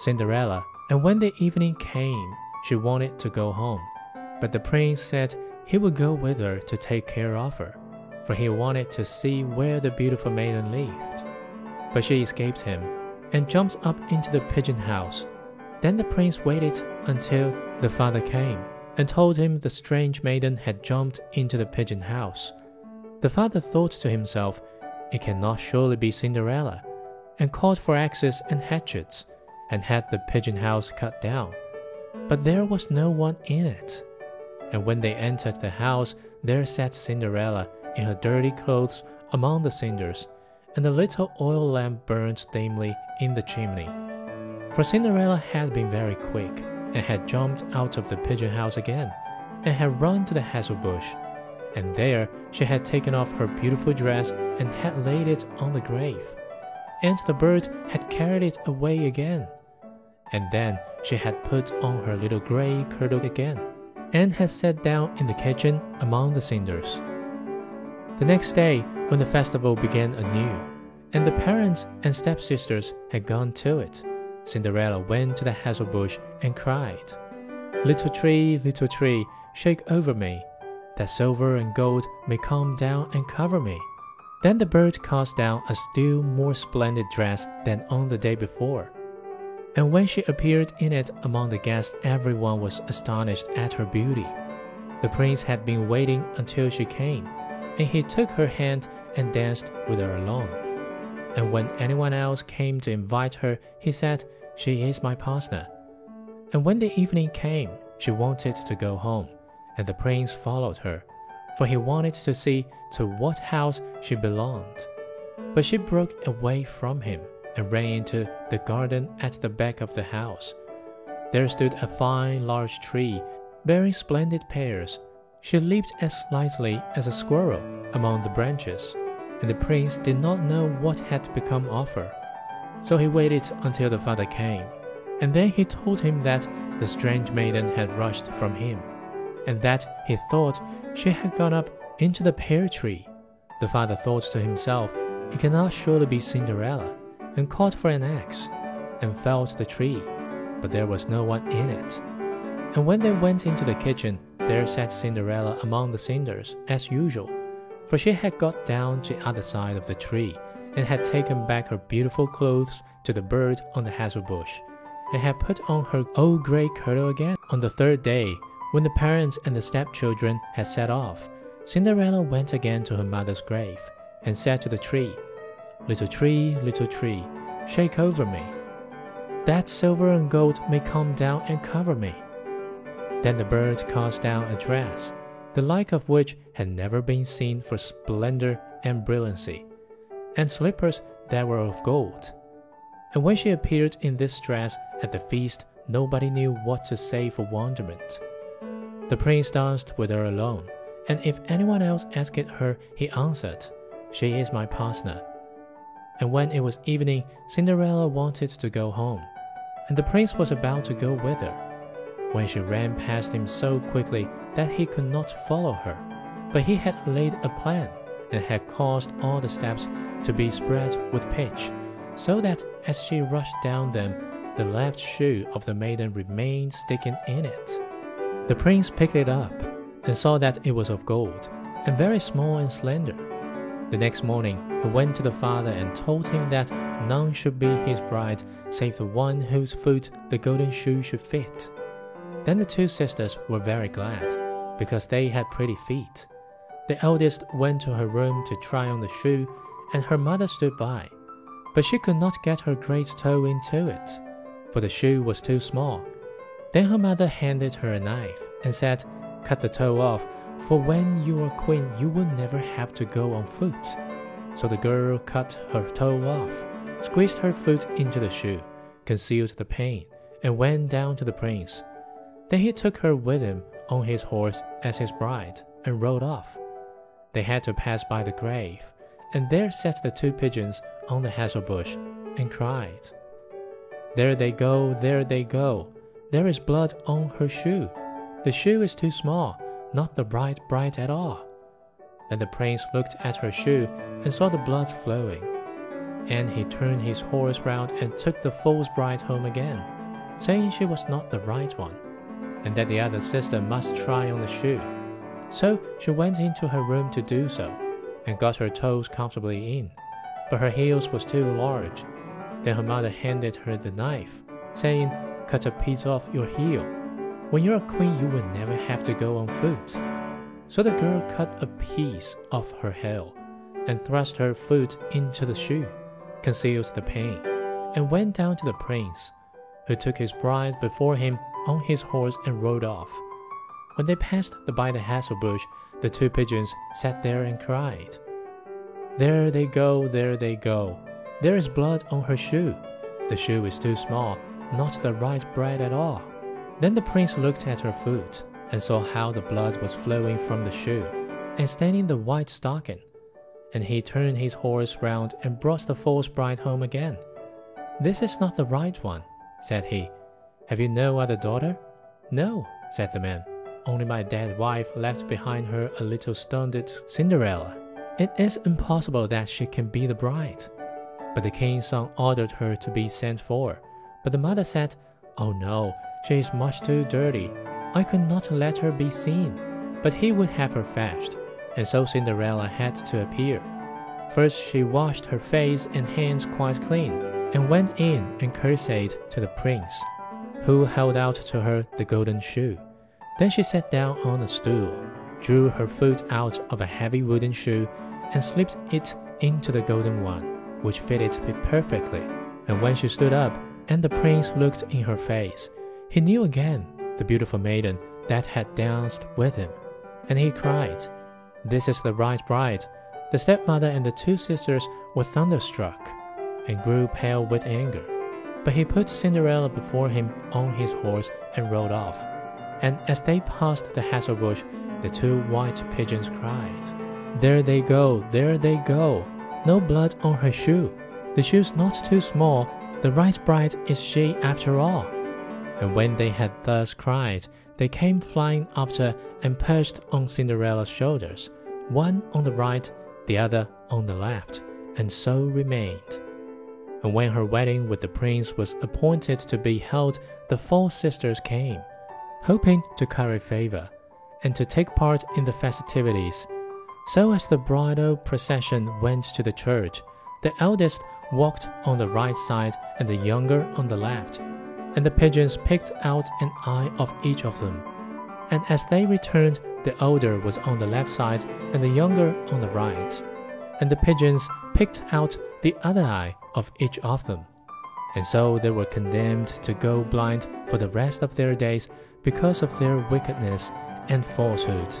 Cinderella, and when the evening came, she wanted to go home. But the prince said he would go with her to take care of her, for he wanted to see where the beautiful maiden lived. But she escaped him and jumped up into the pigeon house. Then the prince waited until the father came and told him the strange maiden had jumped into the pigeon house. The father thought to himself, It cannot surely be Cinderella, and called for axes and hatchets, and had the pigeon house cut down. But there was no one in it. And when they entered the house, there sat Cinderella in her dirty clothes among the cinders, and the little oil lamp burned dimly in the chimney. For Cinderella had been very quick, and had jumped out of the pigeon house again, and had run to the hazel bush. And there she had taken off her beautiful dress and had laid it on the grave. And the bird had carried it away again. And then she had put on her little grey kirtle again, and had sat down in the kitchen among the cinders. The next day, when the festival began anew, and the parents and stepsisters had gone to it, Cinderella went to the hazel bush and cried, Little tree, little tree, shake over me, that silver and gold may come down and cover me. Then the bird cast down a still more splendid dress than on the day before. And when she appeared in it among the guests, everyone was astonished at her beauty. The prince had been waiting until she came and he took her hand and danced with her alone. And when anyone else came to invite her, he said, She is my partner. And when the evening came, she wanted to go home, and the prince followed her, for he wanted to see to what house she belonged. But she broke away from him and ran into the garden at the back of the house. There stood a fine large tree, bearing splendid pears she leaped as lightly as a squirrel among the branches, and the prince did not know what had become of her. So he waited until the father came, and then he told him that the strange maiden had rushed from him, and that he thought she had gone up into the pear tree. The father thought to himself, It cannot surely be Cinderella, and called for an axe, and felled the tree, but there was no one in it. And when they went into the kitchen, there sat Cinderella among the cinders, as usual, for she had got down to the other side of the tree, and had taken back her beautiful clothes to the bird on the hazel bush, and had put on her old grey kirtle again. On the third day, when the parents and the stepchildren had set off, Cinderella went again to her mother's grave, and said to the tree, Little tree, little tree, shake over me, that silver and gold may come down and cover me. Then the bird cast down a dress, the like of which had never been seen for splendor and brilliancy, and slippers that were of gold. And when she appeared in this dress at the feast, nobody knew what to say for wonderment. The prince danced with her alone, and if anyone else asked her, he answered, She is my partner. And when it was evening, Cinderella wanted to go home, and the prince was about to go with her when she ran past him so quickly that he could not follow her. But he had laid a plan and had caused all the steps to be spread with pitch, so that as she rushed down them, the left shoe of the maiden remained sticking in it. The prince picked it up and saw that it was of gold, and very small and slender. The next morning, he went to the father and told him that none should be his bride save the one whose foot the golden shoe should fit. Then the two sisters were very glad, because they had pretty feet. The eldest went to her room to try on the shoe, and her mother stood by. But she could not get her great toe into it, for the shoe was too small. Then her mother handed her a knife and said, Cut the toe off, for when you are queen, you will never have to go on foot. So the girl cut her toe off, squeezed her foot into the shoe, concealed the pain, and went down to the prince. Then he took her with him on his horse as his bride and rode off. They had to pass by the grave, and there sat the two pigeons on the hazel bush and cried, There they go, there they go. There is blood on her shoe. The shoe is too small, not the bright bright at all. Then the prince looked at her shoe and saw the blood flowing. and he turned his horse round and took the false bride home again, saying she was not the right one, and that the other sister must try on the shoe. So she went into her room to do so, and got her toes comfortably in, but her heels was too large. Then her mother handed her the knife, saying, Cut a piece off your heel. When you're a queen, you will never have to go on foot. So the girl cut a piece off her heel and thrust her foot into the shoe, concealed the pain, and went down to the prince, who took his bride before him on his horse and rode off. When they passed by the hazel bush, the two pigeons sat there and cried. There they go, there they go. There is blood on her shoe. The shoe is too small, not the right bride at all. Then the prince looked at her foot and saw how the blood was flowing from the shoe and staining the white stocking. And he turned his horse round and brought the false bride home again. This is not the right one, said he. Have you no other daughter? No, said the man. Only my dead wife left behind her a little stunted Cinderella. It is impossible that she can be the bride. But the king's son ordered her to be sent for. But the mother said, Oh no, she is much too dirty. I could not let her be seen. But he would have her fetched, and so Cinderella had to appear. First she washed her face and hands quite clean, and went in and curtsied to the prince, who held out to her the golden shoe. Then she sat down on a stool, drew her foot out of a heavy wooden shoe, and slipped it into the golden one, which fitted it perfectly. And when she stood up, and the prince looked in her face, he knew again the beautiful maiden that had danced with him, and he cried, This is the right bride. The stepmother and the two sisters were thunderstruck, and grew pale with anger. But he put Cinderella before him on his horse and rode off and as they passed the hazel bush, the two white pigeons cried, There they go, there they go! No blood on her shoe. The shoe's not too small, the right bride is she after all. And when they had thus cried, they came flying after and perched on Cinderella's shoulders, one on the right, the other on the left, and so remained. And when her wedding with the prince was appointed to be held, the four sisters came hoping to curry favor and to take part in the festivities. So as the bridal procession went to the church, the eldest walked on the right side and the younger on the left, and the pigeons picked out an eye of each of them. And as they returned, the older was on the left side and the younger on the right, and the pigeons picked out the other eye of each of them. And so they were condemned to go blind for the rest of their days because of their wickedness and falsehood.